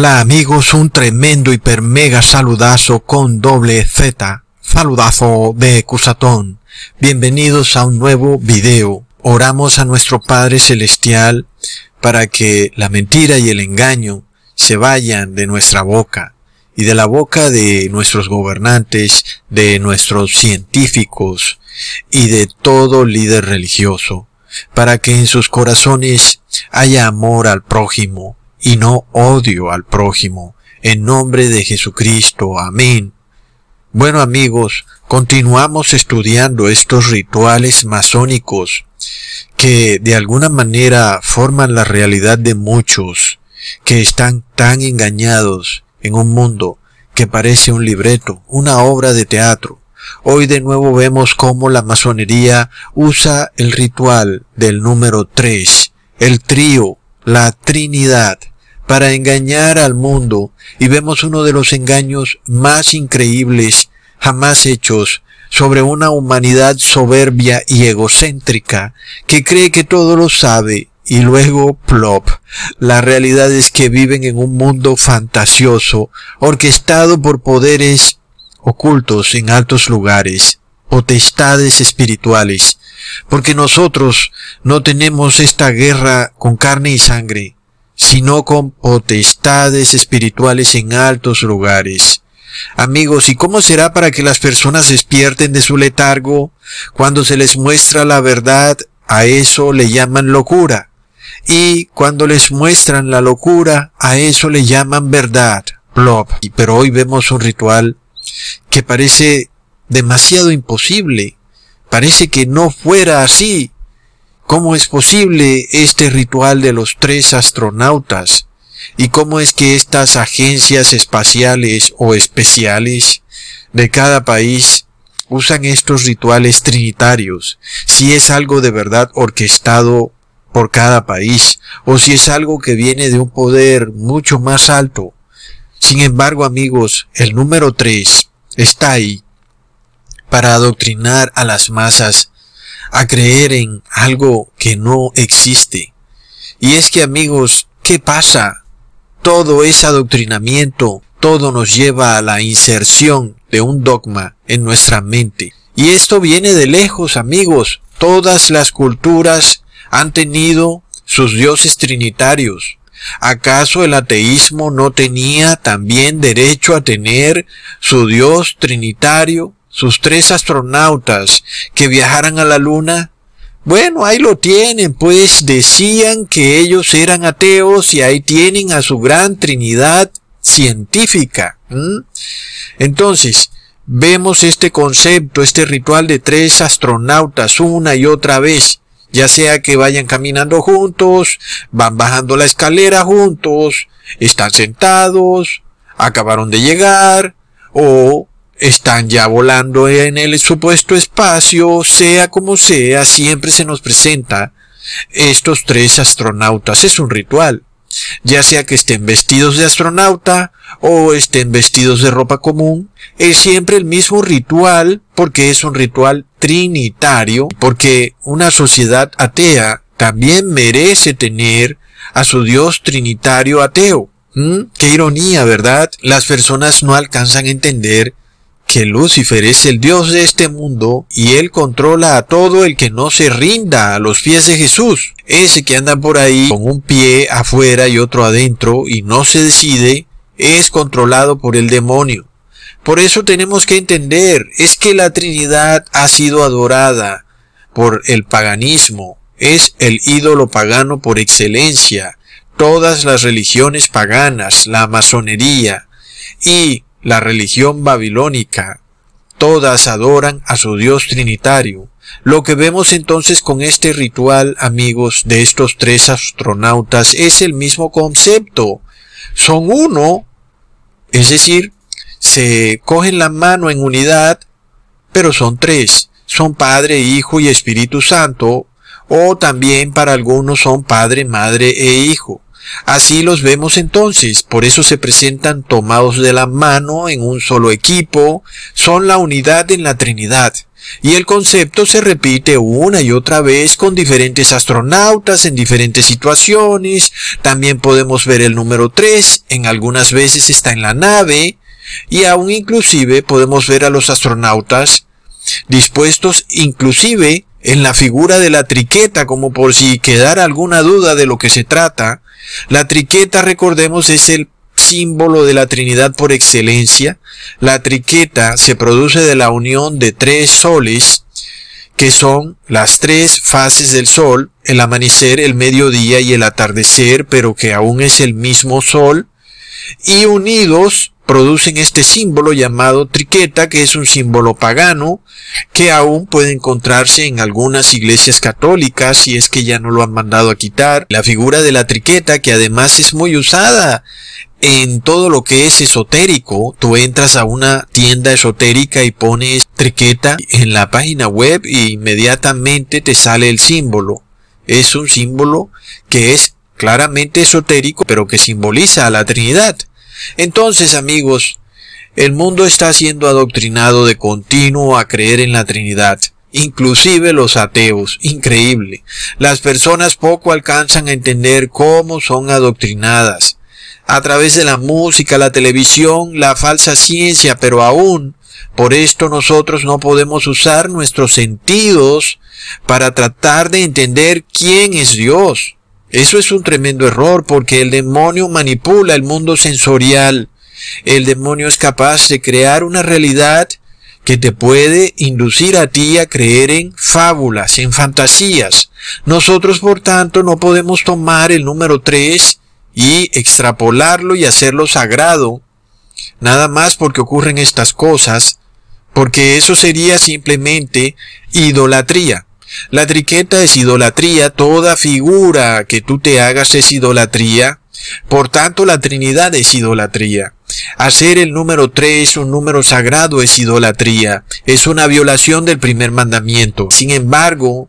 Hola amigos, un tremendo hiper mega saludazo con doble Z, saludazo de Cusatón. Bienvenidos a un nuevo video. Oramos a nuestro Padre Celestial para que la mentira y el engaño se vayan de nuestra boca y de la boca de nuestros gobernantes, de nuestros científicos y de todo líder religioso, para que en sus corazones haya amor al prójimo, y no odio al prójimo. En nombre de Jesucristo. Amén. Bueno amigos, continuamos estudiando estos rituales masónicos que de alguna manera forman la realidad de muchos que están tan engañados en un mundo que parece un libreto, una obra de teatro. Hoy de nuevo vemos cómo la masonería usa el ritual del número 3, el trío, la Trinidad, para engañar al mundo y vemos uno de los engaños más increíbles jamás hechos sobre una humanidad soberbia y egocéntrica que cree que todo lo sabe y luego plop. La realidad es que viven en un mundo fantasioso, orquestado por poderes ocultos en altos lugares, potestades espirituales, porque nosotros no tenemos esta guerra con carne y sangre, sino con potestades espirituales en altos lugares. Amigos, ¿y cómo será para que las personas despierten de su letargo? Cuando se les muestra la verdad, a eso le llaman locura. Y cuando les muestran la locura, a eso le llaman verdad. Plop. Pero hoy vemos un ritual que parece demasiado imposible. Parece que no fuera así. ¿Cómo es posible este ritual de los tres astronautas? ¿Y cómo es que estas agencias espaciales o especiales de cada país usan estos rituales trinitarios? Si es algo de verdad orquestado por cada país o si es algo que viene de un poder mucho más alto. Sin embargo, amigos, el número tres está ahí para adoctrinar a las masas a creer en algo que no existe. Y es que amigos, ¿qué pasa? Todo ese adoctrinamiento, todo nos lleva a la inserción de un dogma en nuestra mente. Y esto viene de lejos, amigos. Todas las culturas han tenido sus dioses trinitarios. ¿Acaso el ateísmo no tenía también derecho a tener su dios trinitario? Sus tres astronautas que viajaran a la luna? Bueno, ahí lo tienen, pues decían que ellos eran ateos y ahí tienen a su gran trinidad científica. Entonces, vemos este concepto, este ritual de tres astronautas una y otra vez, ya sea que vayan caminando juntos, van bajando la escalera juntos, están sentados, acabaron de llegar, o están ya volando en el supuesto espacio, sea como sea, siempre se nos presenta estos tres astronautas. Es un ritual. Ya sea que estén vestidos de astronauta o estén vestidos de ropa común, es siempre el mismo ritual porque es un ritual trinitario, porque una sociedad atea también merece tener a su Dios trinitario ateo. ¿Mm? Qué ironía, ¿verdad? Las personas no alcanzan a entender que Lucifer es el Dios de este mundo y él controla a todo el que no se rinda a los pies de Jesús. Ese que anda por ahí con un pie afuera y otro adentro y no se decide, es controlado por el demonio. Por eso tenemos que entender, es que la Trinidad ha sido adorada por el paganismo, es el ídolo pagano por excelencia, todas las religiones paganas, la masonería, y la religión babilónica, todas adoran a su Dios trinitario. Lo que vemos entonces con este ritual, amigos, de estos tres astronautas es el mismo concepto. Son uno, es decir, se cogen la mano en unidad, pero son tres. Son Padre, Hijo y Espíritu Santo, o también para algunos son Padre, Madre e Hijo. Así los vemos entonces, por eso se presentan tomados de la mano en un solo equipo, son la unidad en la Trinidad. Y el concepto se repite una y otra vez con diferentes astronautas en diferentes situaciones. También podemos ver el número 3, en algunas veces está en la nave. Y aún inclusive podemos ver a los astronautas dispuestos inclusive en la figura de la triqueta, como por si quedara alguna duda de lo que se trata. La triqueta, recordemos, es el símbolo de la Trinidad por excelencia. La triqueta se produce de la unión de tres soles, que son las tres fases del sol, el amanecer, el mediodía y el atardecer, pero que aún es el mismo sol, y unidos producen este símbolo llamado triqueta, que es un símbolo pagano, que aún puede encontrarse en algunas iglesias católicas, si es que ya no lo han mandado a quitar. La figura de la triqueta, que además es muy usada en todo lo que es esotérico. Tú entras a una tienda esotérica y pones triqueta en la página web e inmediatamente te sale el símbolo. Es un símbolo que es claramente esotérico, pero que simboliza a la Trinidad. Entonces, amigos, el mundo está siendo adoctrinado de continuo a creer en la Trinidad. Inclusive los ateos, increíble. Las personas poco alcanzan a entender cómo son adoctrinadas. A través de la música, la televisión, la falsa ciencia, pero aún por esto nosotros no podemos usar nuestros sentidos para tratar de entender quién es Dios. Eso es un tremendo error porque el demonio manipula el mundo sensorial. El demonio es capaz de crear una realidad que te puede inducir a ti a creer en fábulas, en fantasías. Nosotros, por tanto, no podemos tomar el número 3 y extrapolarlo y hacerlo sagrado, nada más porque ocurren estas cosas, porque eso sería simplemente idolatría. La triqueta es idolatría, toda figura que tú te hagas es idolatría, por tanto la Trinidad es idolatría. Hacer el número 3 un número sagrado es idolatría, es una violación del primer mandamiento. Sin embargo,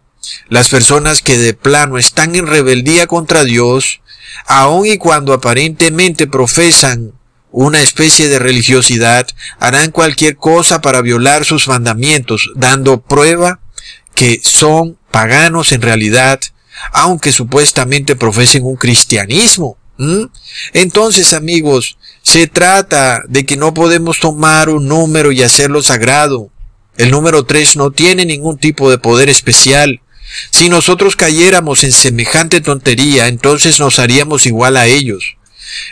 las personas que de plano están en rebeldía contra Dios, aun y cuando aparentemente profesan una especie de religiosidad, harán cualquier cosa para violar sus mandamientos, dando prueba que son paganos en realidad, aunque supuestamente profesen un cristianismo. Entonces, amigos, se trata de que no podemos tomar un número y hacerlo sagrado. El número 3 no tiene ningún tipo de poder especial. Si nosotros cayéramos en semejante tontería, entonces nos haríamos igual a ellos.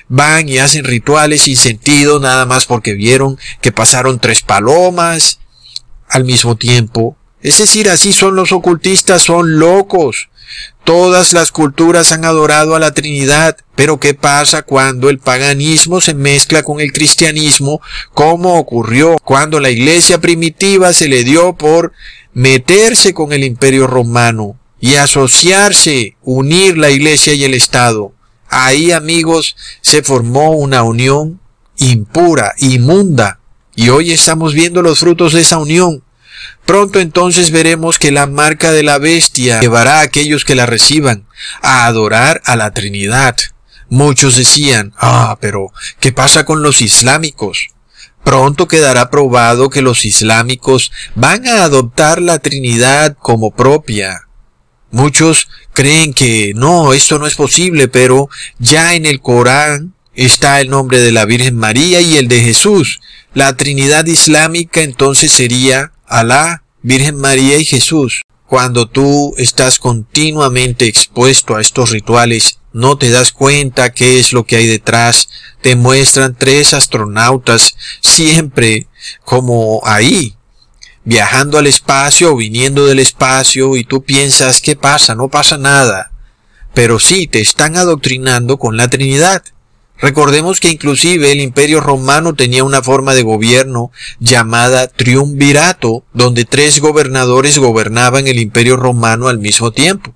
Van y hacen rituales sin sentido nada más porque vieron que pasaron tres palomas al mismo tiempo. Es decir, así son los ocultistas, son locos. Todas las culturas han adorado a la Trinidad, pero ¿qué pasa cuando el paganismo se mezcla con el cristianismo, como ocurrió cuando la iglesia primitiva se le dio por meterse con el imperio romano y asociarse, unir la iglesia y el Estado? Ahí, amigos, se formó una unión impura, inmunda, y hoy estamos viendo los frutos de esa unión. Pronto entonces veremos que la marca de la bestia llevará a aquellos que la reciban a adorar a la Trinidad. Muchos decían, ah, pero ¿qué pasa con los islámicos? Pronto quedará probado que los islámicos van a adoptar la Trinidad como propia. Muchos creen que no, esto no es posible, pero ya en el Corán está el nombre de la Virgen María y el de Jesús. La Trinidad islámica entonces sería Alá, Virgen María y Jesús. Cuando tú estás continuamente expuesto a estos rituales, no te das cuenta qué es lo que hay detrás. Te muestran tres astronautas siempre como ahí, viajando al espacio o viniendo del espacio y tú piensas, ¿qué pasa? No pasa nada. Pero sí, te están adoctrinando con la Trinidad. Recordemos que inclusive el imperio romano tenía una forma de gobierno llamada triunvirato, donde tres gobernadores gobernaban el imperio romano al mismo tiempo.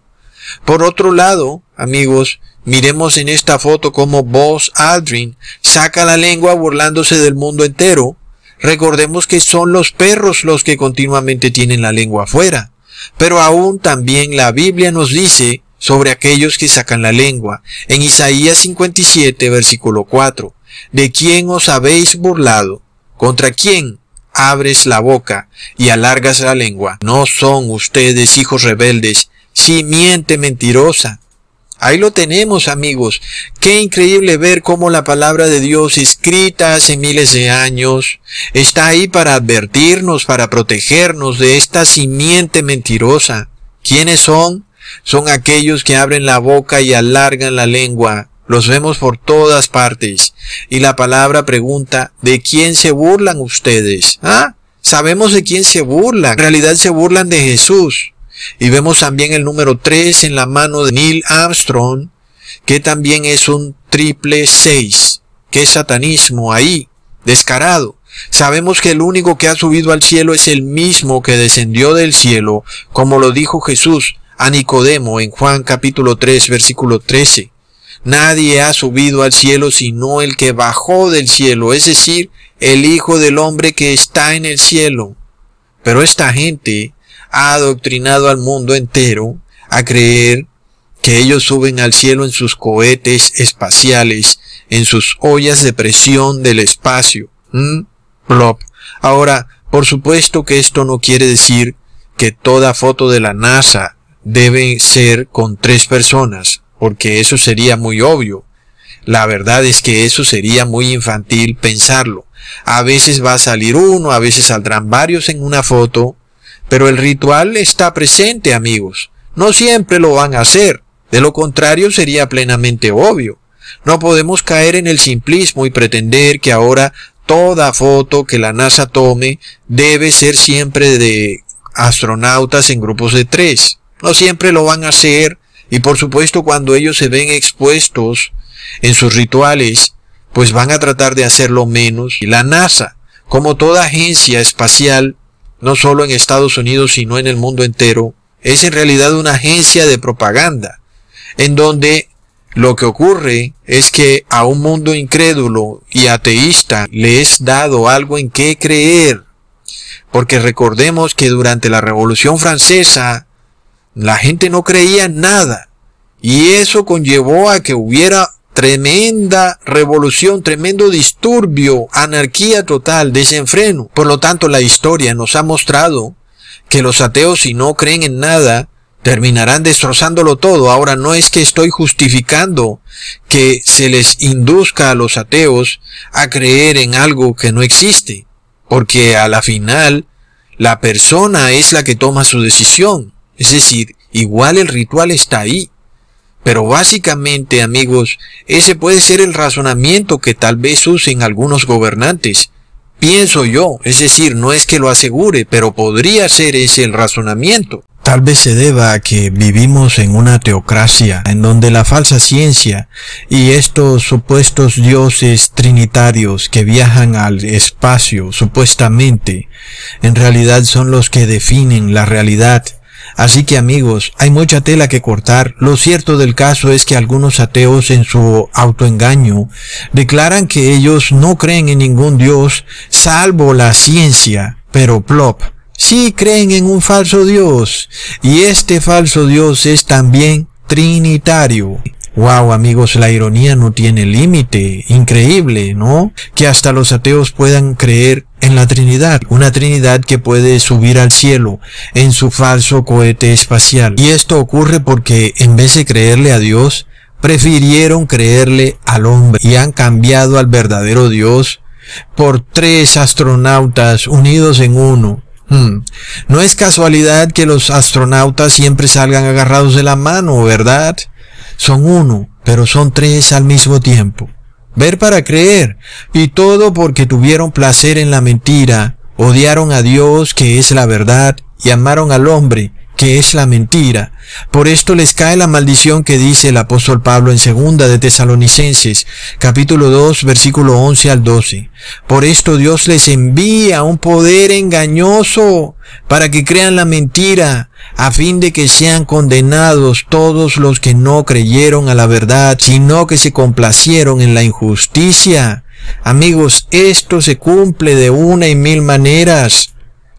Por otro lado, amigos, miremos en esta foto cómo Buzz Aldrin saca la lengua burlándose del mundo entero. Recordemos que son los perros los que continuamente tienen la lengua afuera. Pero aún también la Biblia nos dice sobre aquellos que sacan la lengua. En Isaías 57, versículo 4. ¿De quién os habéis burlado? ¿Contra quién abres la boca y alargas la lengua. No son ustedes hijos rebeldes, simiente mentirosa. Ahí lo tenemos amigos. Qué increíble ver cómo la palabra de Dios escrita hace miles de años está ahí para advertirnos, para protegernos de esta simiente mentirosa. ¿Quiénes son? Son aquellos que abren la boca y alargan la lengua. Los vemos por todas partes. Y la palabra pregunta, ¿de quién se burlan ustedes? ¿Ah? Sabemos de quién se burlan. En realidad se burlan de Jesús. Y vemos también el número 3 en la mano de Neil Armstrong, que también es un triple 6. ¿Qué satanismo ahí? Descarado. Sabemos que el único que ha subido al cielo es el mismo que descendió del cielo, como lo dijo Jesús a Nicodemo en Juan capítulo 3 versículo 13. Nadie ha subido al cielo sino el que bajó del cielo, es decir, el Hijo del Hombre que está en el cielo. Pero esta gente ha adoctrinado al mundo entero a creer que ellos suben al cielo en sus cohetes espaciales, en sus ollas de presión del espacio. ¿Mm? Ahora, por supuesto que esto no quiere decir que toda foto de la NASA debe ser con tres personas, porque eso sería muy obvio. La verdad es que eso sería muy infantil pensarlo. A veces va a salir uno, a veces saldrán varios en una foto, pero el ritual está presente, amigos. No siempre lo van a hacer. De lo contrario sería plenamente obvio. No podemos caer en el simplismo y pretender que ahora toda foto que la NASA tome debe ser siempre de astronautas en grupos de tres. No siempre lo van a hacer y por supuesto cuando ellos se ven expuestos en sus rituales, pues van a tratar de hacerlo menos. Y la NASA, como toda agencia espacial, no solo en Estados Unidos, sino en el mundo entero, es en realidad una agencia de propaganda, en donde lo que ocurre es que a un mundo incrédulo y ateísta le es dado algo en qué creer. Porque recordemos que durante la Revolución Francesa la gente no creía en nada. Y eso conllevó a que hubiera tremenda revolución, tremendo disturbio, anarquía total, desenfreno. Por lo tanto, la historia nos ha mostrado que los ateos si no creen en nada, terminarán destrozándolo todo. Ahora no es que estoy justificando que se les induzca a los ateos a creer en algo que no existe, porque a la final la persona es la que toma su decisión. Es decir, igual el ritual está ahí. Pero básicamente, amigos, ese puede ser el razonamiento que tal vez usen algunos gobernantes. Pienso yo, es decir, no es que lo asegure, pero podría ser ese el razonamiento. Tal vez se deba a que vivimos en una teocracia en donde la falsa ciencia y estos supuestos dioses trinitarios que viajan al espacio supuestamente en realidad son los que definen la realidad Así que amigos, hay mucha tela que cortar. Lo cierto del caso es que algunos ateos en su autoengaño declaran que ellos no creen en ningún Dios salvo la ciencia. Pero plop, sí creen en un falso Dios. Y este falso Dios es también trinitario. Wow, amigos, la ironía no tiene límite. Increíble, ¿no? Que hasta los ateos puedan creer en la Trinidad, una Trinidad que puede subir al cielo en su falso cohete espacial. Y esto ocurre porque en vez de creerle a Dios, prefirieron creerle al hombre y han cambiado al verdadero Dios por tres astronautas unidos en uno. Hmm. No es casualidad que los astronautas siempre salgan agarrados de la mano, ¿verdad? Son uno, pero son tres al mismo tiempo. Ver para creer, y todo porque tuvieron placer en la mentira, odiaron a Dios que es la verdad, y amaron al hombre que es la mentira. Por esto les cae la maldición que dice el apóstol Pablo en segunda de Tesalonicenses, capítulo 2, versículo 11 al 12. Por esto Dios les envía un poder engañoso para que crean la mentira, a fin de que sean condenados todos los que no creyeron a la verdad, sino que se complacieron en la injusticia. Amigos, esto se cumple de una y mil maneras.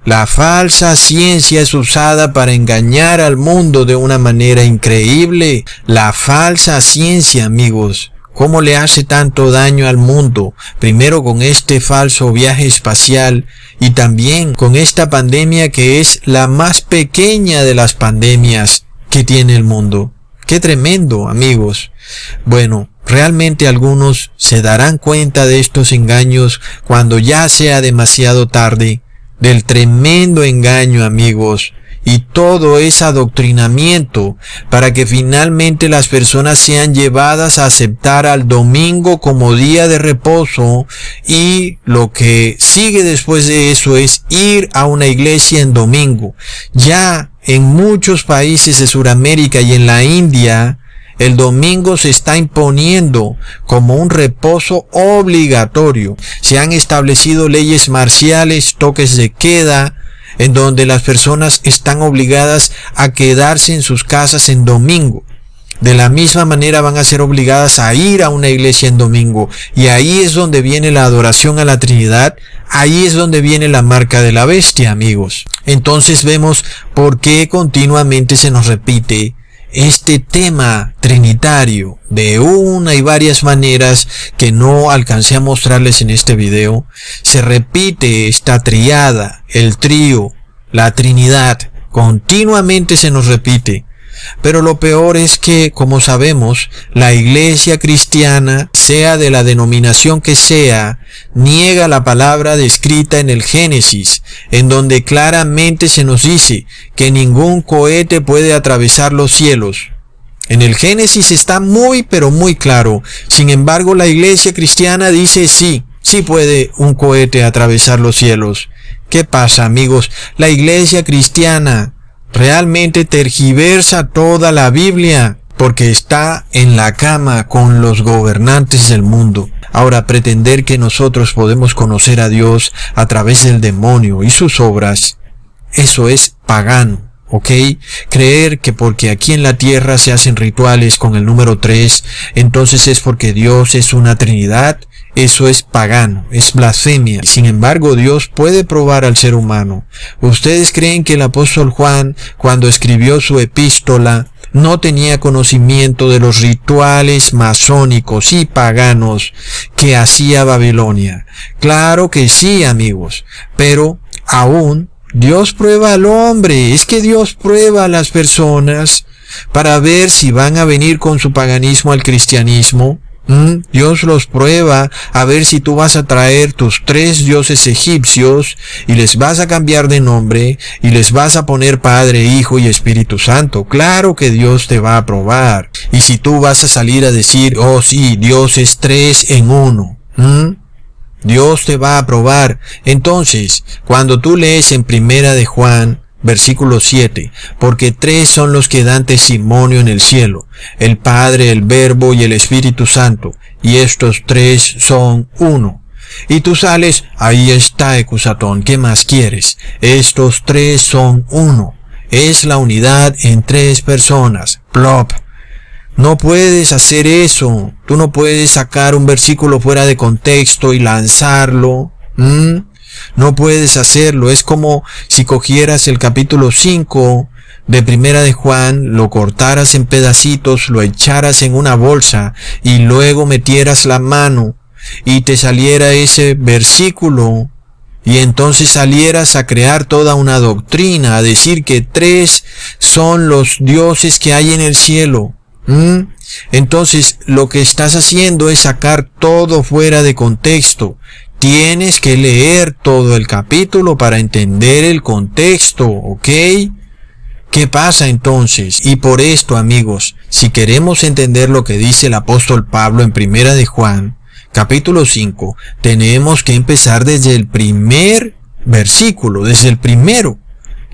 La falsa ciencia es usada para engañar al mundo de una manera increíble. La falsa ciencia, amigos. cómo le hace tanto daño al mundo, primero con este falso viaje espacial y también con esta pandemia que es la más pequeña de las pandemias que tiene el mundo. Qué tremendo, amigos. Bueno, realmente algunos se darán cuenta de estos engaños cuando ya sea demasiado tarde, del tremendo engaño, amigos, y todo ese adoctrinamiento para que finalmente las personas sean llevadas a aceptar al domingo como día de reposo y lo que sigue después de eso es ir a una iglesia en domingo. Ya en muchos países de Sudamérica y en la India, el domingo se está imponiendo como un reposo obligatorio. Se han establecido leyes marciales, toques de queda, en donde las personas están obligadas a quedarse en sus casas en domingo. De la misma manera van a ser obligadas a ir a una iglesia en domingo. Y ahí es donde viene la adoración a la Trinidad. Ahí es donde viene la marca de la bestia, amigos. Entonces vemos por qué continuamente se nos repite este tema trinitario de una y varias maneras que no alcancé a mostrarles en este video, se repite esta triada, el trío, la Trinidad, continuamente se nos repite. Pero lo peor es que, como sabemos, la iglesia cristiana, sea de la denominación que sea, niega la palabra descrita en el Génesis, en donde claramente se nos dice que ningún cohete puede atravesar los cielos. En el Génesis está muy pero muy claro. Sin embargo, la iglesia cristiana dice sí, sí puede un cohete atravesar los cielos. ¿Qué pasa, amigos? La iglesia cristiana realmente tergiversa toda la Biblia porque está en la cama con los gobernantes del mundo. Ahora, pretender que nosotros podemos conocer a Dios a través del demonio y sus obras, eso es pagano. ¿ok? Creer que porque aquí en la tierra se hacen rituales con el número 3, entonces es porque Dios es una Trinidad, eso es pagano, es blasfemia. Sin embargo, Dios puede probar al ser humano. ¿Ustedes creen que el apóstol Juan, cuando escribió su epístola, no tenía conocimiento de los rituales masónicos y paganos que hacía Babilonia? Claro que sí, amigos, pero aún Dios prueba al hombre, es que Dios prueba a las personas para ver si van a venir con su paganismo al cristianismo. ¿Mm? Dios los prueba a ver si tú vas a traer tus tres dioses egipcios y les vas a cambiar de nombre y les vas a poner Padre, Hijo y Espíritu Santo. Claro que Dios te va a probar. Y si tú vas a salir a decir, oh sí, Dios es tres en uno. ¿Mm? Dios te va a probar. Entonces, cuando tú lees en Primera de Juan, versículo 7, porque tres son los que dan testimonio en el cielo, el Padre, el Verbo y el Espíritu Santo, y estos tres son uno. Y tú sales, ahí está Ecusatón, ¿qué más quieres? Estos tres son uno. Es la unidad en tres personas. Plop. No puedes hacer eso. Tú no puedes sacar un versículo fuera de contexto y lanzarlo. No puedes hacerlo. Es como si cogieras el capítulo 5 de Primera de Juan, lo cortaras en pedacitos, lo echaras en una bolsa y luego metieras la mano y te saliera ese versículo y entonces salieras a crear toda una doctrina, a decir que tres son los dioses que hay en el cielo. ¿Mm? Entonces lo que estás haciendo es sacar todo fuera de contexto. Tienes que leer todo el capítulo para entender el contexto, ¿ok? ¿Qué pasa entonces? Y por esto, amigos, si queremos entender lo que dice el apóstol Pablo en Primera de Juan, capítulo 5, tenemos que empezar desde el primer versículo, desde el primero.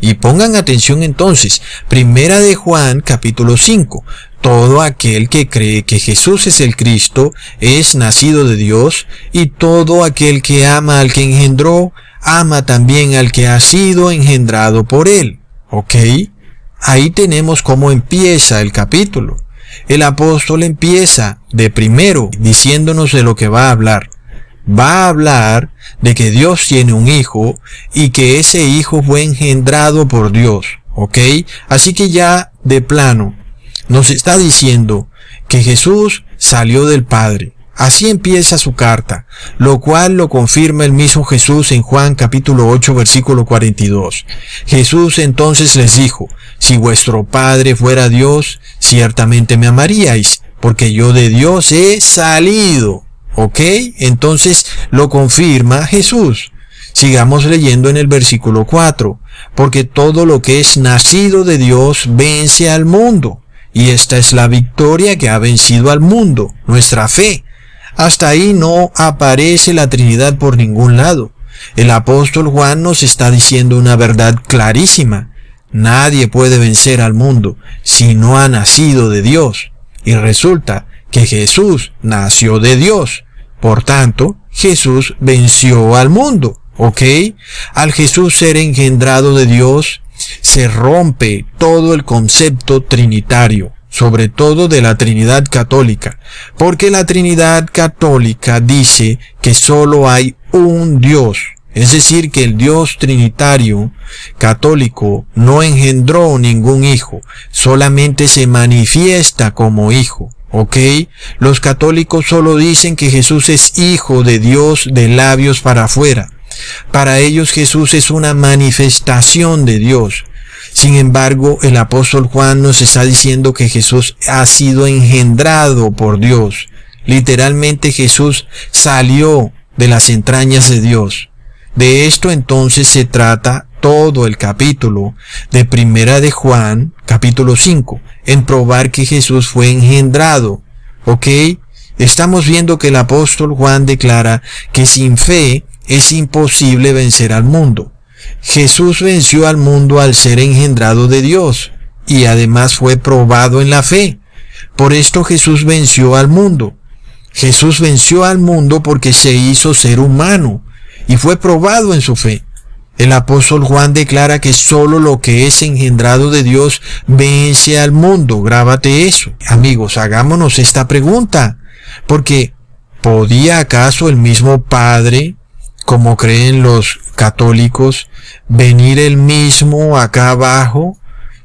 Y pongan atención entonces, Primera de Juan capítulo 5. Todo aquel que cree que Jesús es el Cristo es nacido de Dios y todo aquel que ama al que engendró, ama también al que ha sido engendrado por él. ¿Ok? Ahí tenemos cómo empieza el capítulo. El apóstol empieza de primero diciéndonos de lo que va a hablar va a hablar de que Dios tiene un hijo y que ese hijo fue engendrado por Dios. ¿Ok? Así que ya de plano nos está diciendo que Jesús salió del Padre. Así empieza su carta, lo cual lo confirma el mismo Jesús en Juan capítulo 8 versículo 42. Jesús entonces les dijo, si vuestro Padre fuera Dios, ciertamente me amaríais, porque yo de Dios he salido. ¿Ok? Entonces lo confirma Jesús. Sigamos leyendo en el versículo 4, porque todo lo que es nacido de Dios vence al mundo. Y esta es la victoria que ha vencido al mundo, nuestra fe. Hasta ahí no aparece la Trinidad por ningún lado. El apóstol Juan nos está diciendo una verdad clarísima. Nadie puede vencer al mundo si no ha nacido de Dios. Y resulta que Jesús nació de Dios. Por tanto, Jesús venció al mundo. ¿Ok? Al Jesús ser engendrado de Dios, se rompe todo el concepto trinitario sobre todo de la Trinidad Católica, porque la Trinidad Católica dice que solo hay un Dios, es decir, que el Dios Trinitario católico no engendró ningún hijo, solamente se manifiesta como hijo. ¿Ok? Los católicos solo dicen que Jesús es hijo de Dios de labios para afuera. Para ellos Jesús es una manifestación de Dios. Sin embargo, el apóstol Juan nos está diciendo que Jesús ha sido engendrado por Dios. Literalmente Jesús salió de las entrañas de Dios. De esto entonces se trata todo el capítulo de Primera de Juan, capítulo 5, en probar que Jesús fue engendrado. ¿Ok? Estamos viendo que el apóstol Juan declara que sin fe es imposible vencer al mundo. Jesús venció al mundo al ser engendrado de Dios y además fue probado en la fe. Por esto Jesús venció al mundo. Jesús venció al mundo porque se hizo ser humano y fue probado en su fe. El apóstol Juan declara que solo lo que es engendrado de Dios vence al mundo. Grábate eso. Amigos, hagámonos esta pregunta. Porque, ¿podía acaso el mismo Padre como creen los católicos, venir él mismo acá abajo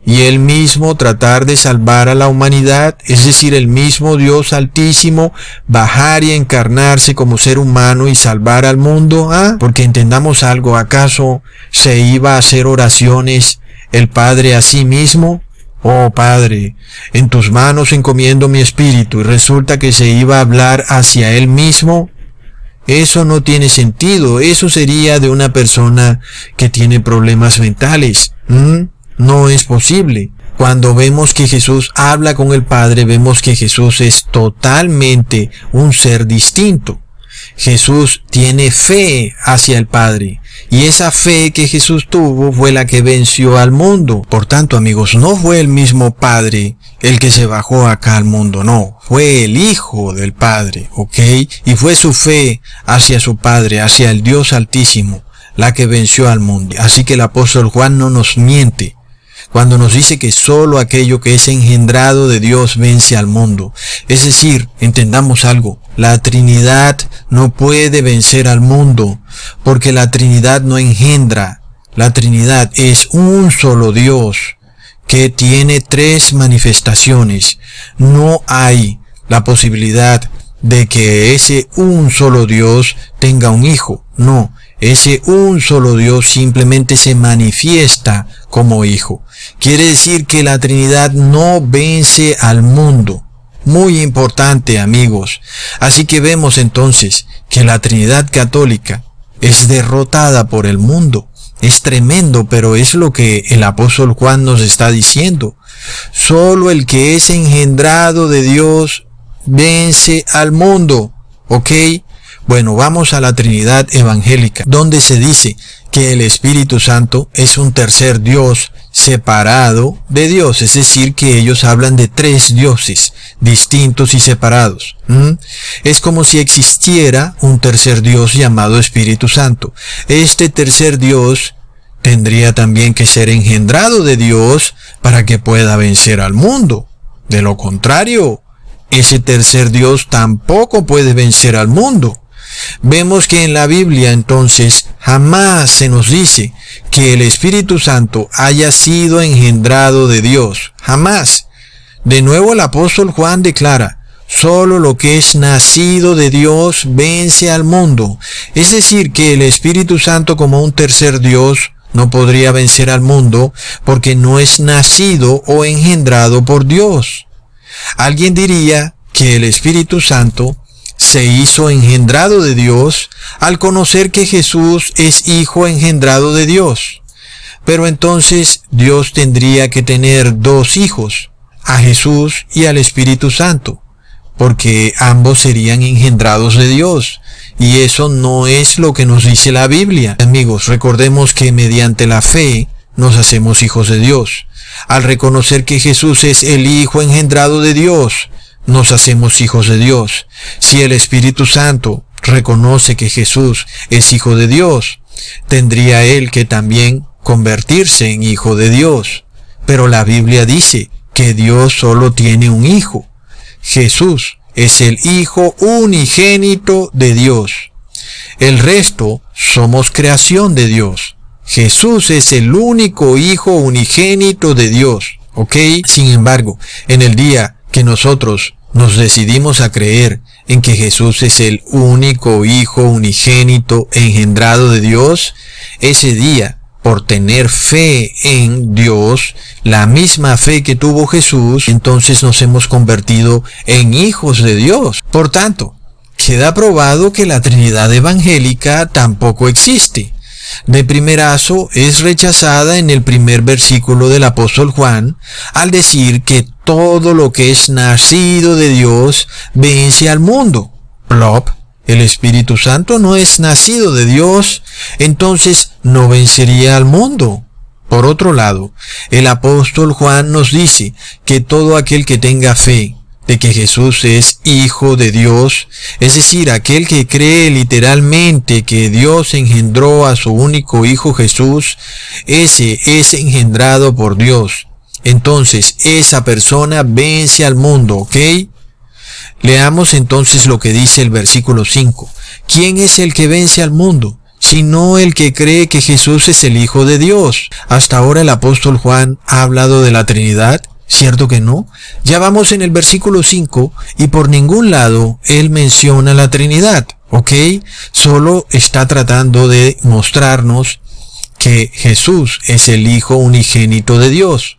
y él mismo tratar de salvar a la humanidad, es decir, el mismo Dios altísimo, bajar y encarnarse como ser humano y salvar al mundo, ¿ah? Porque entendamos algo, ¿acaso se iba a hacer oraciones el Padre a sí mismo? Oh Padre, en tus manos encomiendo mi espíritu y resulta que se iba a hablar hacia él mismo. Eso no tiene sentido. Eso sería de una persona que tiene problemas mentales. No es posible. Cuando vemos que Jesús habla con el Padre, vemos que Jesús es totalmente un ser distinto. Jesús tiene fe hacia el Padre. Y esa fe que Jesús tuvo fue la que venció al mundo. Por tanto, amigos, no fue el mismo Padre el que se bajó acá al mundo, no. Fue el Hijo del Padre, ¿ok? Y fue su fe hacia su Padre, hacia el Dios Altísimo, la que venció al mundo. Así que el apóstol Juan no nos miente cuando nos dice que solo aquello que es engendrado de Dios vence al mundo. Es decir, entendamos algo, la Trinidad no puede vencer al mundo, porque la Trinidad no engendra. La Trinidad es un solo Dios que tiene tres manifestaciones. No hay la posibilidad de que ese un solo Dios tenga un hijo. No, ese un solo Dios simplemente se manifiesta como hijo. Quiere decir que la Trinidad no vence al mundo. Muy importante, amigos. Así que vemos entonces que la Trinidad católica es derrotada por el mundo. Es tremendo, pero es lo que el apóstol Juan nos está diciendo. Solo el que es engendrado de Dios vence al mundo. ¿Ok? Bueno, vamos a la Trinidad evangélica, donde se dice que el Espíritu Santo es un tercer Dios separado de Dios, es decir, que ellos hablan de tres dioses distintos y separados. Es como si existiera un tercer Dios llamado Espíritu Santo. Este tercer Dios tendría también que ser engendrado de Dios para que pueda vencer al mundo. De lo contrario, ese tercer Dios tampoco puede vencer al mundo. Vemos que en la Biblia entonces jamás se nos dice que el Espíritu Santo haya sido engendrado de Dios. Jamás. De nuevo el apóstol Juan declara, solo lo que es nacido de Dios vence al mundo. Es decir, que el Espíritu Santo como un tercer Dios no podría vencer al mundo porque no es nacido o engendrado por Dios. Alguien diría que el Espíritu Santo se hizo engendrado de Dios al conocer que Jesús es hijo engendrado de Dios. Pero entonces Dios tendría que tener dos hijos, a Jesús y al Espíritu Santo, porque ambos serían engendrados de Dios. Y eso no es lo que nos dice la Biblia. Amigos, recordemos que mediante la fe nos hacemos hijos de Dios. Al reconocer que Jesús es el Hijo engendrado de Dios, nos hacemos hijos de Dios. Si el Espíritu Santo reconoce que Jesús es Hijo de Dios, tendría él que también convertirse en Hijo de Dios. Pero la Biblia dice que Dios solo tiene un Hijo. Jesús es el Hijo unigénito de Dios. El resto somos creación de Dios. Jesús es el único Hijo unigénito de Dios. ¿Ok? Sin embargo, en el día que nosotros nos decidimos a creer en que Jesús es el único Hijo unigénito engendrado de Dios, ese día por tener fe en Dios, la misma fe que tuvo Jesús, entonces nos hemos convertido en hijos de Dios. Por tanto, queda probado que la Trinidad evangélica tampoco existe. De primerazo es rechazada en el primer versículo del apóstol Juan al decir que todo lo que es nacido de Dios vence al mundo. Plop el Espíritu Santo no es nacido de Dios, entonces no vencería al mundo. Por otro lado, el apóstol Juan nos dice que todo aquel que tenga fe de que Jesús es hijo de Dios, es decir, aquel que cree literalmente que Dios engendró a su único hijo Jesús, ese es engendrado por Dios. Entonces, esa persona vence al mundo, ¿ok? Leamos entonces lo que dice el versículo 5. ¿Quién es el que vence al mundo? sino el que cree que Jesús es el Hijo de Dios. Hasta ahora el apóstol Juan ha hablado de la Trinidad, ¿cierto que no? Ya vamos en el versículo 5 y por ningún lado él menciona la Trinidad, ¿ok? Solo está tratando de mostrarnos que Jesús es el Hijo unigénito de Dios.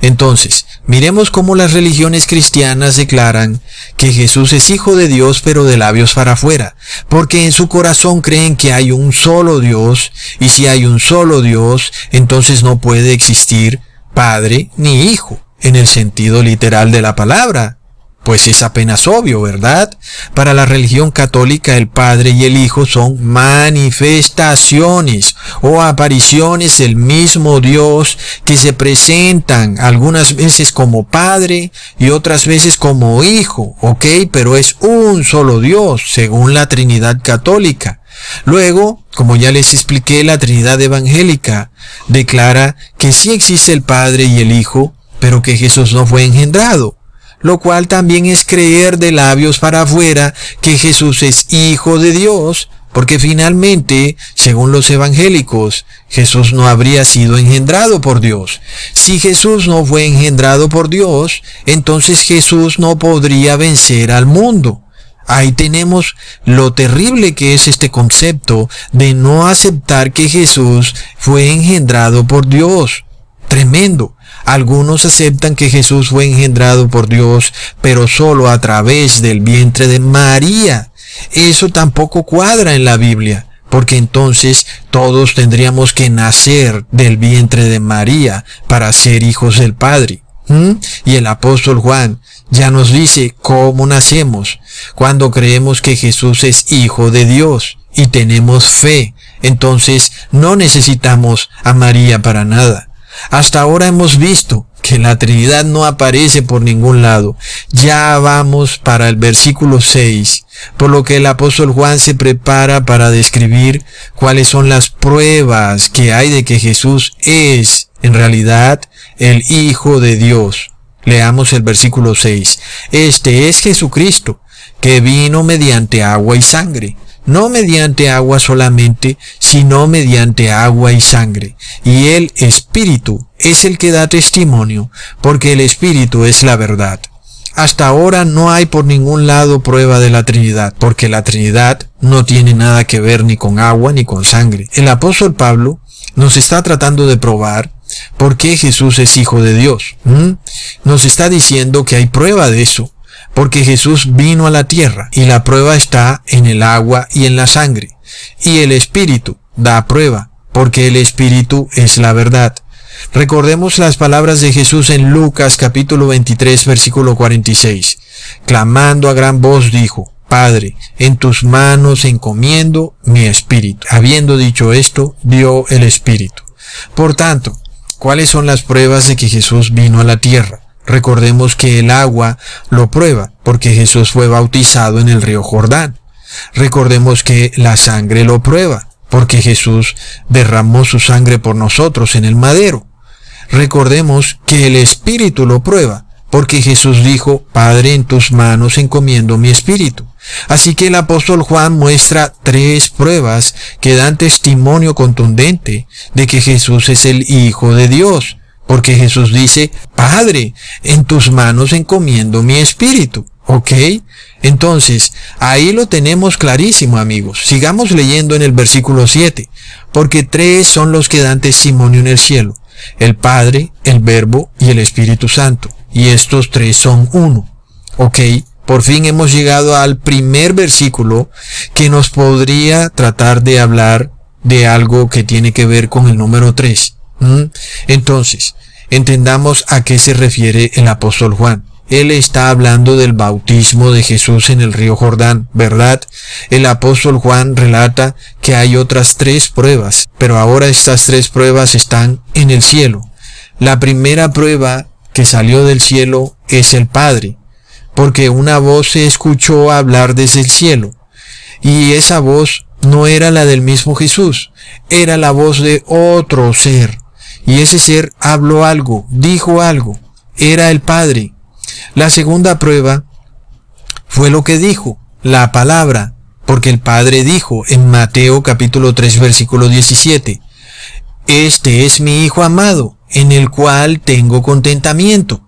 Entonces, miremos cómo las religiones cristianas declaran que Jesús es hijo de Dios pero de labios para afuera, porque en su corazón creen que hay un solo Dios, y si hay un solo Dios, entonces no puede existir Padre ni Hijo, en el sentido literal de la palabra. Pues es apenas obvio, ¿verdad? Para la religión católica el Padre y el Hijo son manifestaciones o apariciones del mismo Dios que se presentan algunas veces como Padre y otras veces como Hijo, ¿ok? Pero es un solo Dios, según la Trinidad católica. Luego, como ya les expliqué, la Trinidad evangélica declara que sí existe el Padre y el Hijo, pero que Jesús no fue engendrado lo cual también es creer de labios para afuera que Jesús es hijo de Dios, porque finalmente, según los evangélicos, Jesús no habría sido engendrado por Dios. Si Jesús no fue engendrado por Dios, entonces Jesús no podría vencer al mundo. Ahí tenemos lo terrible que es este concepto de no aceptar que Jesús fue engendrado por Dios. Tremendo. Algunos aceptan que Jesús fue engendrado por Dios, pero solo a través del vientre de María. Eso tampoco cuadra en la Biblia, porque entonces todos tendríamos que nacer del vientre de María para ser hijos del Padre. ¿Mm? Y el apóstol Juan ya nos dice cómo nacemos, cuando creemos que Jesús es hijo de Dios y tenemos fe. Entonces no necesitamos a María para nada. Hasta ahora hemos visto que la Trinidad no aparece por ningún lado. Ya vamos para el versículo 6, por lo que el apóstol Juan se prepara para describir cuáles son las pruebas que hay de que Jesús es, en realidad, el Hijo de Dios. Leamos el versículo 6. Este es Jesucristo, que vino mediante agua y sangre no mediante agua solamente, sino mediante agua y sangre. Y el Espíritu es el que da testimonio, porque el Espíritu es la verdad. Hasta ahora no hay por ningún lado prueba de la Trinidad, porque la Trinidad no tiene nada que ver ni con agua ni con sangre. El apóstol Pablo nos está tratando de probar por qué Jesús es hijo de Dios. Nos está diciendo que hay prueba de eso, porque Jesús vino a la tierra y la prueba está en el agua y en la sangre. Y el Espíritu da prueba, porque el Espíritu es la verdad. Recordemos las palabras de Jesús en Lucas capítulo 23 versículo 46. Clamando a gran voz dijo, Padre, en tus manos encomiendo mi espíritu. Habiendo dicho esto, dio el espíritu. Por tanto, ¿cuáles son las pruebas de que Jesús vino a la tierra? Recordemos que el agua lo prueba, porque Jesús fue bautizado en el río Jordán. Recordemos que la sangre lo prueba, porque Jesús derramó su sangre por nosotros en el madero. Recordemos que el Espíritu lo prueba, porque Jesús dijo, Padre, en tus manos encomiendo mi espíritu. Así que el apóstol Juan muestra tres pruebas que dan testimonio contundente de que Jesús es el Hijo de Dios, porque Jesús dice, Padre, en tus manos encomiendo mi espíritu. ¿Ok? Entonces, ahí lo tenemos clarísimo, amigos. Sigamos leyendo en el versículo 7, porque tres son los que dan testimonio en el cielo, el Padre, el Verbo y el Espíritu Santo. Y estos tres son uno. ¿Ok? Por fin hemos llegado al primer versículo que nos podría tratar de hablar de algo que tiene que ver con el número 3. ¿Mm? Entonces, entendamos a qué se refiere el apóstol Juan. Él está hablando del bautismo de Jesús en el río Jordán, ¿verdad? El apóstol Juan relata que hay otras tres pruebas, pero ahora estas tres pruebas están en el cielo. La primera prueba que salió del cielo es el Padre, porque una voz se escuchó hablar desde el cielo, y esa voz no era la del mismo Jesús, era la voz de otro ser, y ese ser habló algo, dijo algo, era el Padre, la segunda prueba fue lo que dijo, la palabra, porque el Padre dijo en Mateo capítulo 3 versículo 17, Este es mi Hijo amado, en el cual tengo contentamiento.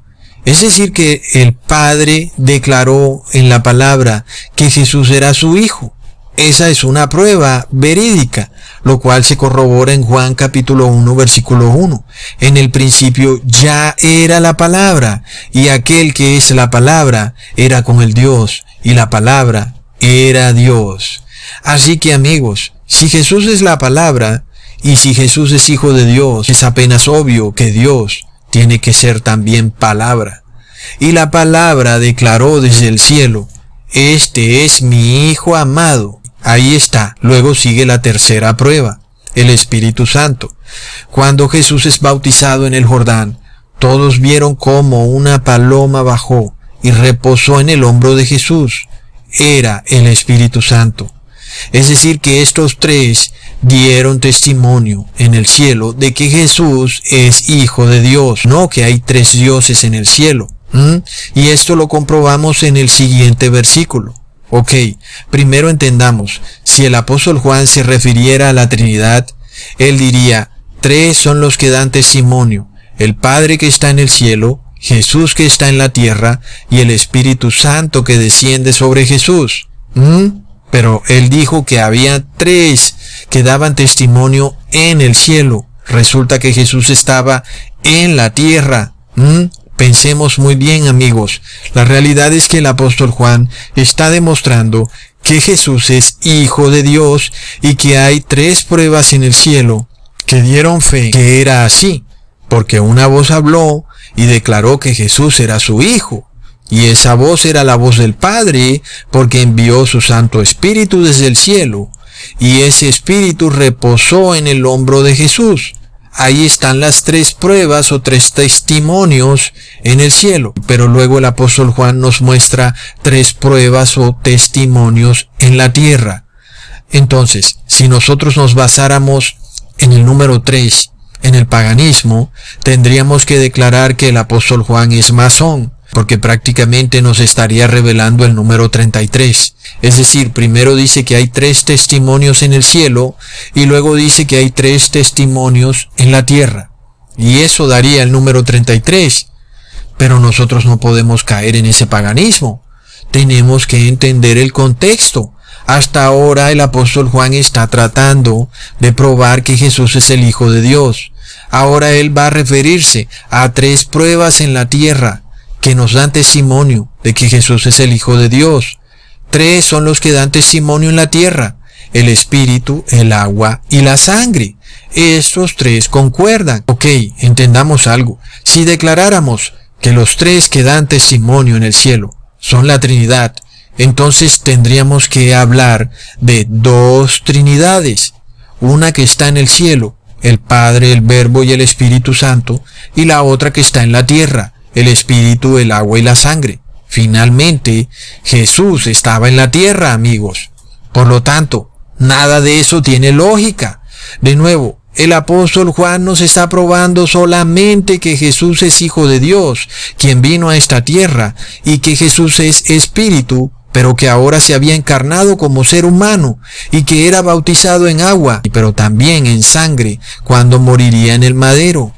Es decir, que el Padre declaró en la palabra que Jesús era su Hijo. Esa es una prueba verídica, lo cual se corrobora en Juan capítulo 1 versículo 1. En el principio ya era la palabra, y aquel que es la palabra era con el Dios, y la palabra era Dios. Así que amigos, si Jesús es la palabra, y si Jesús es hijo de Dios, es apenas obvio que Dios tiene que ser también palabra. Y la palabra declaró desde el cielo, Este es mi Hijo amado, Ahí está. Luego sigue la tercera prueba, el Espíritu Santo. Cuando Jesús es bautizado en el Jordán, todos vieron cómo una paloma bajó y reposó en el hombro de Jesús. Era el Espíritu Santo. Es decir, que estos tres dieron testimonio en el cielo de que Jesús es Hijo de Dios, no que hay tres dioses en el cielo. Y esto lo comprobamos en el siguiente versículo. Ok, primero entendamos, si el apóstol Juan se refiriera a la Trinidad, él diría, tres son los que dan testimonio, el Padre que está en el cielo, Jesús que está en la tierra y el Espíritu Santo que desciende sobre Jesús. ¿Mm? Pero él dijo que había tres que daban testimonio en el cielo. Resulta que Jesús estaba en la tierra. ¿Mm? Pensemos muy bien amigos, la realidad es que el apóstol Juan está demostrando que Jesús es hijo de Dios y que hay tres pruebas en el cielo que dieron fe que era así, porque una voz habló y declaró que Jesús era su hijo, y esa voz era la voz del Padre, porque envió su Santo Espíritu desde el cielo, y ese Espíritu reposó en el hombro de Jesús ahí están las tres pruebas o tres testimonios en el cielo. Pero luego el apóstol Juan nos muestra tres pruebas o testimonios en la tierra. Entonces, si nosotros nos basáramos en el número tres, en el paganismo, tendríamos que declarar que el apóstol Juan es masón, porque prácticamente nos estaría revelando el número 33. Es decir, primero dice que hay tres testimonios en el cielo y luego dice que hay tres testimonios en la tierra. Y eso daría el número 33. Pero nosotros no podemos caer en ese paganismo. Tenemos que entender el contexto. Hasta ahora el apóstol Juan está tratando de probar que Jesús es el Hijo de Dios. Ahora él va a referirse a tres pruebas en la tierra que nos dan testimonio de que Jesús es el Hijo de Dios. Tres son los que dan testimonio en la tierra, el espíritu, el agua y la sangre. Estos tres concuerdan. Ok, entendamos algo. Si declaráramos que los tres que dan testimonio en el cielo son la Trinidad, entonces tendríamos que hablar de dos Trinidades. Una que está en el cielo, el Padre, el Verbo y el Espíritu Santo, y la otra que está en la tierra, el Espíritu, el agua y la sangre. Finalmente, Jesús estaba en la tierra, amigos. Por lo tanto, nada de eso tiene lógica. De nuevo, el apóstol Juan nos está probando solamente que Jesús es Hijo de Dios, quien vino a esta tierra, y que Jesús es Espíritu, pero que ahora se había encarnado como ser humano, y que era bautizado en agua, pero también en sangre, cuando moriría en el madero.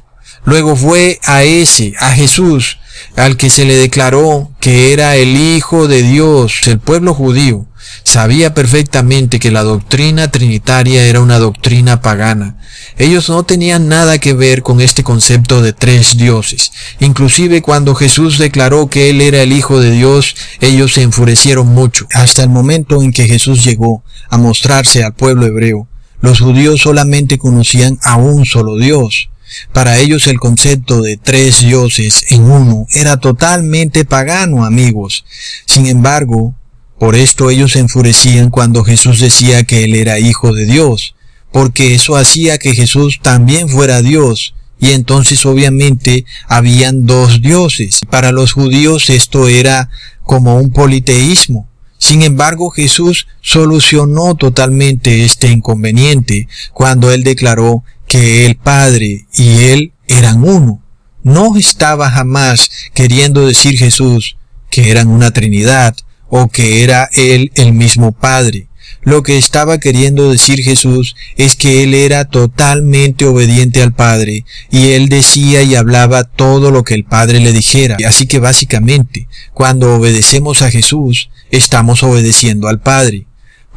Luego fue a ese, a Jesús, al que se le declaró que era el Hijo de Dios, el pueblo judío, sabía perfectamente que la doctrina trinitaria era una doctrina pagana. Ellos no tenían nada que ver con este concepto de tres dioses. Inclusive cuando Jesús declaró que Él era el Hijo de Dios, ellos se enfurecieron mucho. Hasta el momento en que Jesús llegó a mostrarse al pueblo hebreo, los judíos solamente conocían a un solo Dios. Para ellos el concepto de tres dioses en uno era totalmente pagano, amigos. Sin embargo, por esto ellos se enfurecían cuando Jesús decía que Él era hijo de Dios, porque eso hacía que Jesús también fuera Dios, y entonces obviamente habían dos dioses. Para los judíos esto era como un politeísmo. Sin embargo, Jesús solucionó totalmente este inconveniente cuando Él declaró que el Padre y Él eran uno. No estaba jamás queriendo decir Jesús que eran una Trinidad o que era Él el mismo Padre. Lo que estaba queriendo decir Jesús es que Él era totalmente obediente al Padre y Él decía y hablaba todo lo que el Padre le dijera. Así que básicamente, cuando obedecemos a Jesús, estamos obedeciendo al Padre.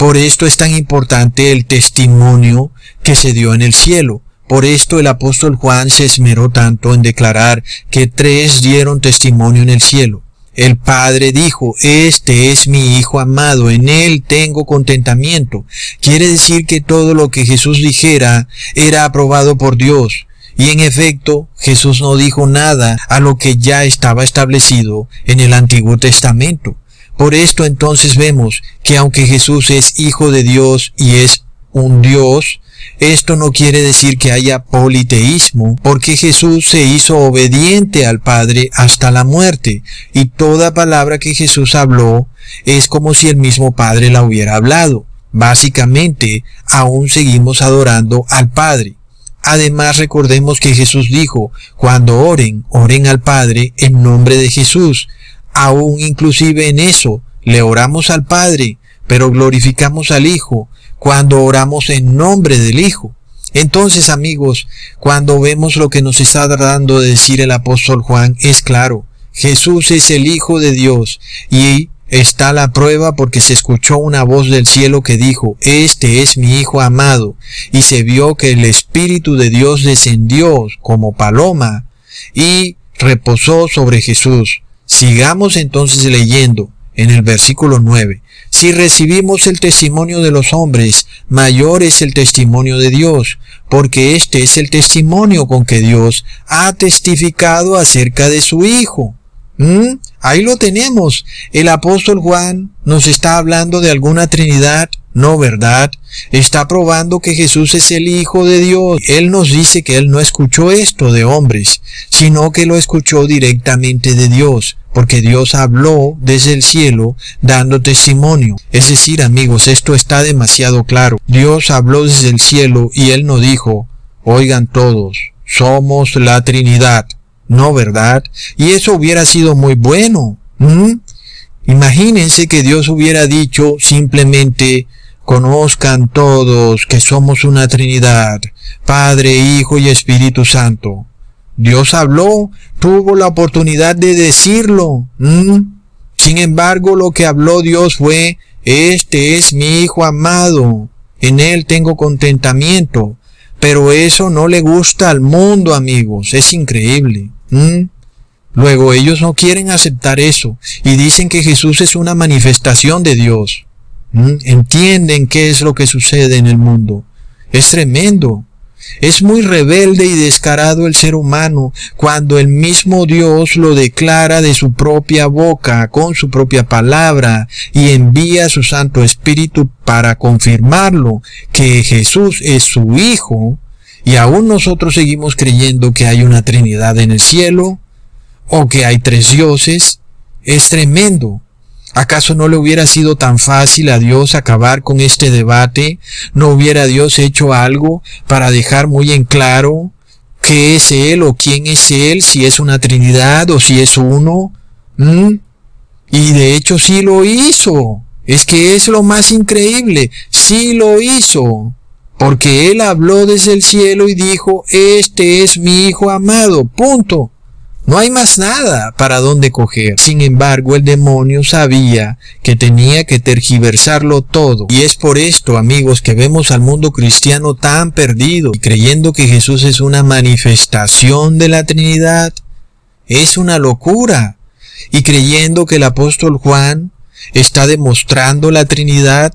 Por esto es tan importante el testimonio que se dio en el cielo. Por esto el apóstol Juan se esmeró tanto en declarar que tres dieron testimonio en el cielo. El Padre dijo, Este es mi Hijo amado, en Él tengo contentamiento. Quiere decir que todo lo que Jesús dijera era aprobado por Dios. Y en efecto, Jesús no dijo nada a lo que ya estaba establecido en el Antiguo Testamento. Por esto entonces vemos que aunque Jesús es Hijo de Dios y es un Dios, esto no quiere decir que haya politeísmo, porque Jesús se hizo obediente al Padre hasta la muerte, y toda palabra que Jesús habló es como si el mismo Padre la hubiera hablado. Básicamente, aún seguimos adorando al Padre. Además recordemos que Jesús dijo, cuando oren, oren al Padre en nombre de Jesús. Aún inclusive en eso, le oramos al Padre, pero glorificamos al Hijo, cuando oramos en nombre del Hijo. Entonces, amigos, cuando vemos lo que nos está dando de decir el apóstol Juan, es claro, Jesús es el Hijo de Dios y está la prueba porque se escuchó una voz del cielo que dijo, Este es mi Hijo amado, y se vio que el Espíritu de Dios descendió como paloma y reposó sobre Jesús. Sigamos entonces leyendo en el versículo 9. Si recibimos el testimonio de los hombres, mayor es el testimonio de Dios, porque este es el testimonio con que Dios ha testificado acerca de su Hijo. ¿Mm? Ahí lo tenemos. El apóstol Juan nos está hablando de alguna Trinidad, no verdad. Está probando que Jesús es el Hijo de Dios. Él nos dice que él no escuchó esto de hombres, sino que lo escuchó directamente de Dios porque Dios habló desde el cielo dando testimonio. Es decir, amigos, esto está demasiado claro. Dios habló desde el cielo y Él no dijo, oigan todos, somos la Trinidad. No, ¿verdad? Y eso hubiera sido muy bueno. Imagínense que Dios hubiera dicho simplemente, conozcan todos que somos una Trinidad, Padre, Hijo y Espíritu Santo. Dios habló, tuvo la oportunidad de decirlo. Sin embargo, lo que habló Dios fue, este es mi Hijo amado, en él tengo contentamiento. Pero eso no le gusta al mundo, amigos, es increíble. Luego ellos no quieren aceptar eso y dicen que Jesús es una manifestación de Dios. Entienden qué es lo que sucede en el mundo. Es tremendo. Es muy rebelde y descarado el ser humano cuando el mismo Dios lo declara de su propia boca, con su propia palabra, y envía su Santo Espíritu para confirmarlo, que Jesús es su Hijo, y aún nosotros seguimos creyendo que hay una Trinidad en el cielo, o que hay tres dioses. Es tremendo. ¿Acaso no le hubiera sido tan fácil a Dios acabar con este debate? ¿No hubiera Dios hecho algo para dejar muy en claro qué es Él o quién es Él, si es una Trinidad o si es uno? ¿Mm? Y de hecho sí lo hizo. Es que es lo más increíble. Sí lo hizo. Porque Él habló desde el cielo y dijo, este es mi Hijo amado. Punto. No hay más nada para dónde coger. Sin embargo, el demonio sabía que tenía que tergiversarlo todo. Y es por esto, amigos, que vemos al mundo cristiano tan perdido y creyendo que Jesús es una manifestación de la Trinidad. Es una locura. Y creyendo que el apóstol Juan está demostrando la Trinidad.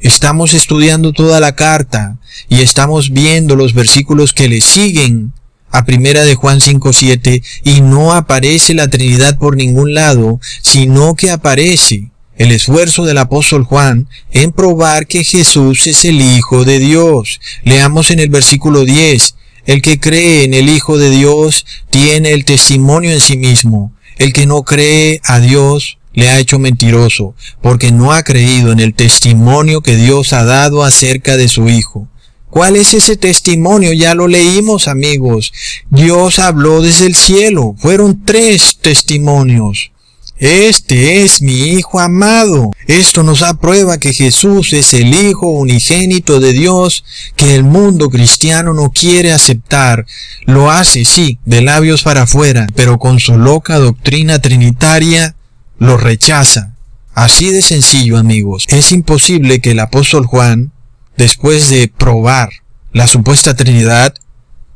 Estamos estudiando toda la carta y estamos viendo los versículos que le siguen a primera de Juan 5.7 y no aparece la Trinidad por ningún lado, sino que aparece el esfuerzo del apóstol Juan en probar que Jesús es el Hijo de Dios. Leamos en el versículo 10, el que cree en el Hijo de Dios tiene el testimonio en sí mismo. El que no cree a Dios le ha hecho mentiroso, porque no ha creído en el testimonio que Dios ha dado acerca de su Hijo. ¿Cuál es ese testimonio? Ya lo leímos, amigos. Dios habló desde el cielo. Fueron tres testimonios. Este es mi Hijo amado. Esto nos aprueba que Jesús es el Hijo unigénito de Dios que el mundo cristiano no quiere aceptar. Lo hace, sí, de labios para afuera, pero con su loca doctrina trinitaria lo rechaza. Así de sencillo, amigos. Es imposible que el apóstol Juan después de probar la supuesta Trinidad,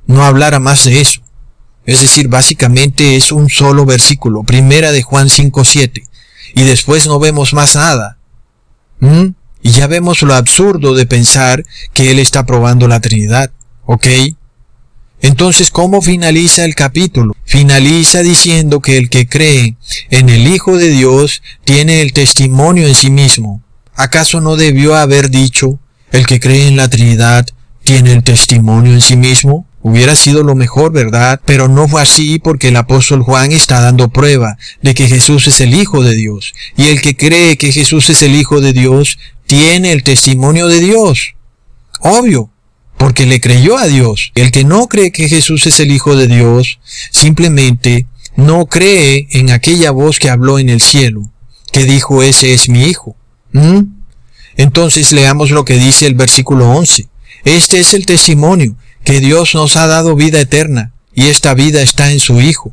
no hablara más de eso. Es decir, básicamente es un solo versículo, primera de Juan 5.7, y después no vemos más nada. ¿Mm? Y ya vemos lo absurdo de pensar que él está probando la Trinidad. ¿Ok? Entonces, ¿cómo finaliza el capítulo? Finaliza diciendo que el que cree en el Hijo de Dios tiene el testimonio en sí mismo. ¿Acaso no debió haber dicho, el que cree en la Trinidad tiene el testimonio en sí mismo. Hubiera sido lo mejor, ¿verdad? Pero no fue así porque el apóstol Juan está dando prueba de que Jesús es el Hijo de Dios. Y el que cree que Jesús es el Hijo de Dios tiene el testimonio de Dios. Obvio, porque le creyó a Dios. El que no cree que Jesús es el Hijo de Dios, simplemente no cree en aquella voz que habló en el cielo, que dijo ese es mi Hijo. ¿Mm? Entonces leamos lo que dice el versículo 11. Este es el testimonio, que Dios nos ha dado vida eterna, y esta vida está en su Hijo.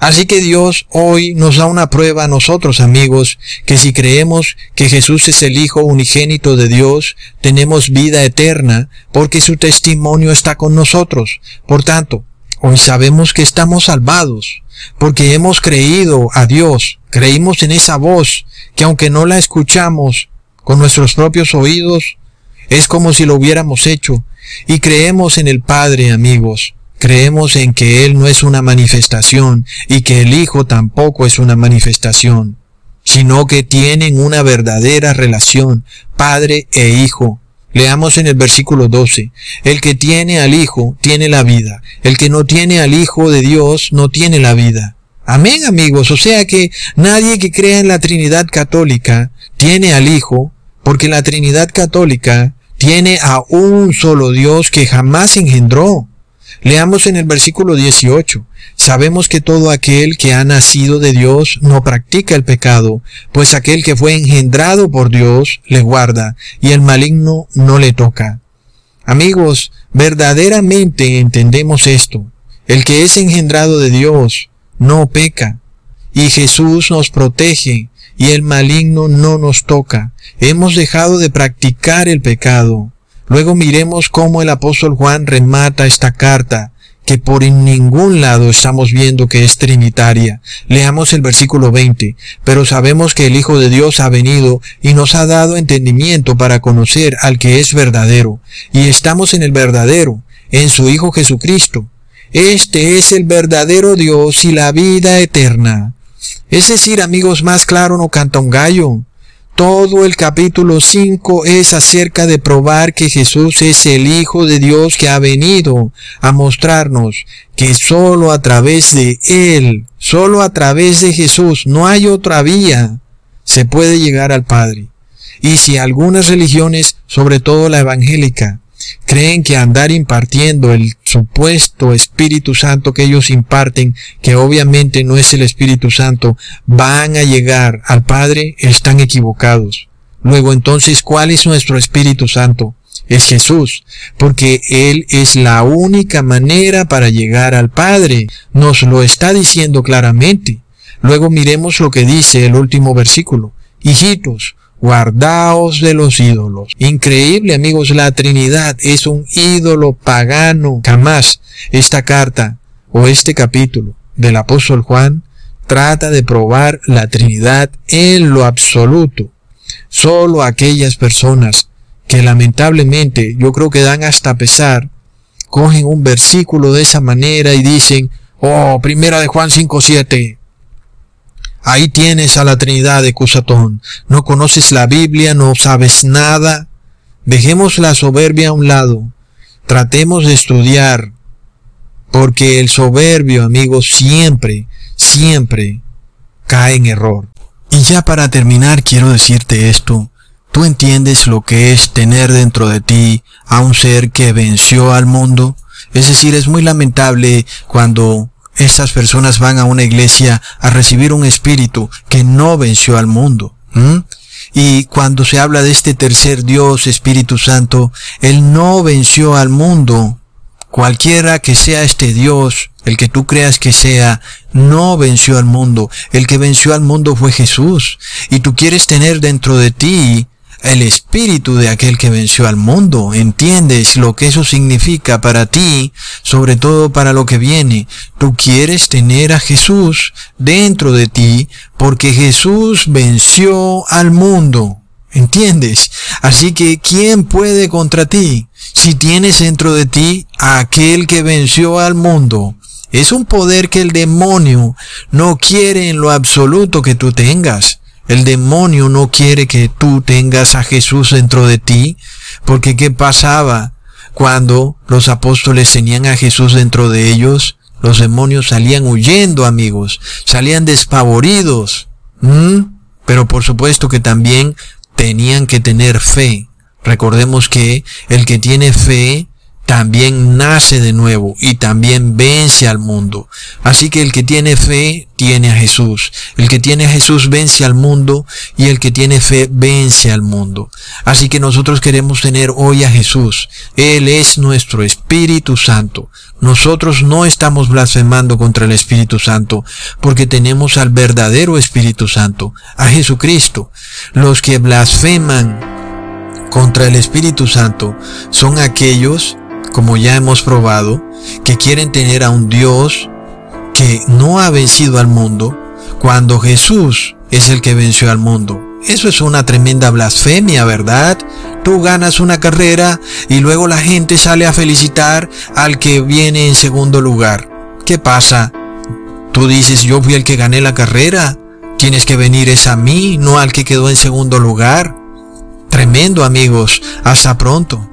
Así que Dios hoy nos da una prueba a nosotros, amigos, que si creemos que Jesús es el Hijo unigénito de Dios, tenemos vida eterna, porque su testimonio está con nosotros. Por tanto, hoy sabemos que estamos salvados, porque hemos creído a Dios, creímos en esa voz, que aunque no la escuchamos, con nuestros propios oídos, es como si lo hubiéramos hecho. Y creemos en el Padre, amigos. Creemos en que Él no es una manifestación y que el Hijo tampoco es una manifestación, sino que tienen una verdadera relación, Padre e Hijo. Leamos en el versículo 12. El que tiene al Hijo tiene la vida. El que no tiene al Hijo de Dios no tiene la vida. Amén amigos. O sea que nadie que crea en la Trinidad católica tiene al Hijo porque la Trinidad Católica tiene a un solo Dios que jamás engendró. Leamos en el versículo 18. Sabemos que todo aquel que ha nacido de Dios no practica el pecado, pues aquel que fue engendrado por Dios le guarda, y el maligno no le toca. Amigos, verdaderamente entendemos esto. El que es engendrado de Dios no peca, y Jesús nos protege, y el maligno no nos toca. Hemos dejado de practicar el pecado. Luego miremos cómo el apóstol Juan remata esta carta que por ningún lado estamos viendo que es trinitaria. Leamos el versículo 20. Pero sabemos que el Hijo de Dios ha venido y nos ha dado entendimiento para conocer al que es verdadero. Y estamos en el verdadero, en su Hijo Jesucristo. Este es el verdadero Dios y la vida eterna. Es decir, amigos, más claro no canta un gallo. Todo el capítulo 5 es acerca de probar que Jesús es el Hijo de Dios que ha venido a mostrarnos que solo a través de Él, solo a través de Jesús, no hay otra vía, se puede llegar al Padre. Y si algunas religiones, sobre todo la evangélica, creen que andar impartiendo el supuesto Espíritu Santo que ellos imparten, que obviamente no es el Espíritu Santo, van a llegar al Padre, están equivocados. Luego entonces, ¿cuál es nuestro Espíritu Santo? Es Jesús, porque Él es la única manera para llegar al Padre. Nos lo está diciendo claramente. Luego miremos lo que dice el último versículo. Hijitos, Guardaos de los ídolos. Increíble amigos, la Trinidad es un ídolo pagano. Jamás esta carta o este capítulo del apóstol Juan trata de probar la Trinidad en lo absoluto. Solo aquellas personas que lamentablemente yo creo que dan hasta pesar, cogen un versículo de esa manera y dicen, oh, primera de Juan 5.7, Ahí tienes a la Trinidad de Cusatón. No conoces la Biblia, no sabes nada. Dejemos la soberbia a un lado. Tratemos de estudiar. Porque el soberbio, amigos, siempre, siempre cae en error. Y ya para terminar quiero decirte esto. ¿Tú entiendes lo que es tener dentro de ti a un ser que venció al mundo? Es decir, es muy lamentable cuando estas personas van a una iglesia a recibir un espíritu que no venció al mundo. Y cuando se habla de este tercer Dios, Espíritu Santo, Él no venció al mundo. Cualquiera que sea este Dios, el que tú creas que sea, no venció al mundo. El que venció al mundo fue Jesús. Y tú quieres tener dentro de ti el espíritu de aquel que venció al mundo. ¿Entiendes lo que eso significa para ti, sobre todo para lo que viene? Tú quieres tener a Jesús dentro de ti porque Jesús venció al mundo. ¿Entiendes? Así que, ¿quién puede contra ti si tienes dentro de ti a aquel que venció al mundo? Es un poder que el demonio no quiere en lo absoluto que tú tengas. El demonio no quiere que tú tengas a Jesús dentro de ti, porque ¿qué pasaba cuando los apóstoles tenían a Jesús dentro de ellos? Los demonios salían huyendo, amigos, salían despavoridos. Pero por supuesto que también tenían que tener fe. Recordemos que el que tiene fe también nace de nuevo y también vence al mundo. Así que el que tiene fe tiene a Jesús. El que tiene a Jesús vence al mundo y el que tiene fe vence al mundo. Así que nosotros queremos tener hoy a Jesús. Él es nuestro Espíritu Santo. Nosotros no estamos blasfemando contra el Espíritu Santo porque tenemos al verdadero Espíritu Santo, a Jesucristo. Los que blasfeman contra el Espíritu Santo son aquellos como ya hemos probado, que quieren tener a un Dios que no ha vencido al mundo, cuando Jesús es el que venció al mundo. Eso es una tremenda blasfemia, ¿verdad? Tú ganas una carrera y luego la gente sale a felicitar al que viene en segundo lugar. ¿Qué pasa? Tú dices, yo fui el que gané la carrera. Tienes que venir es a mí, no al que quedó en segundo lugar. Tremendo amigos. Hasta pronto.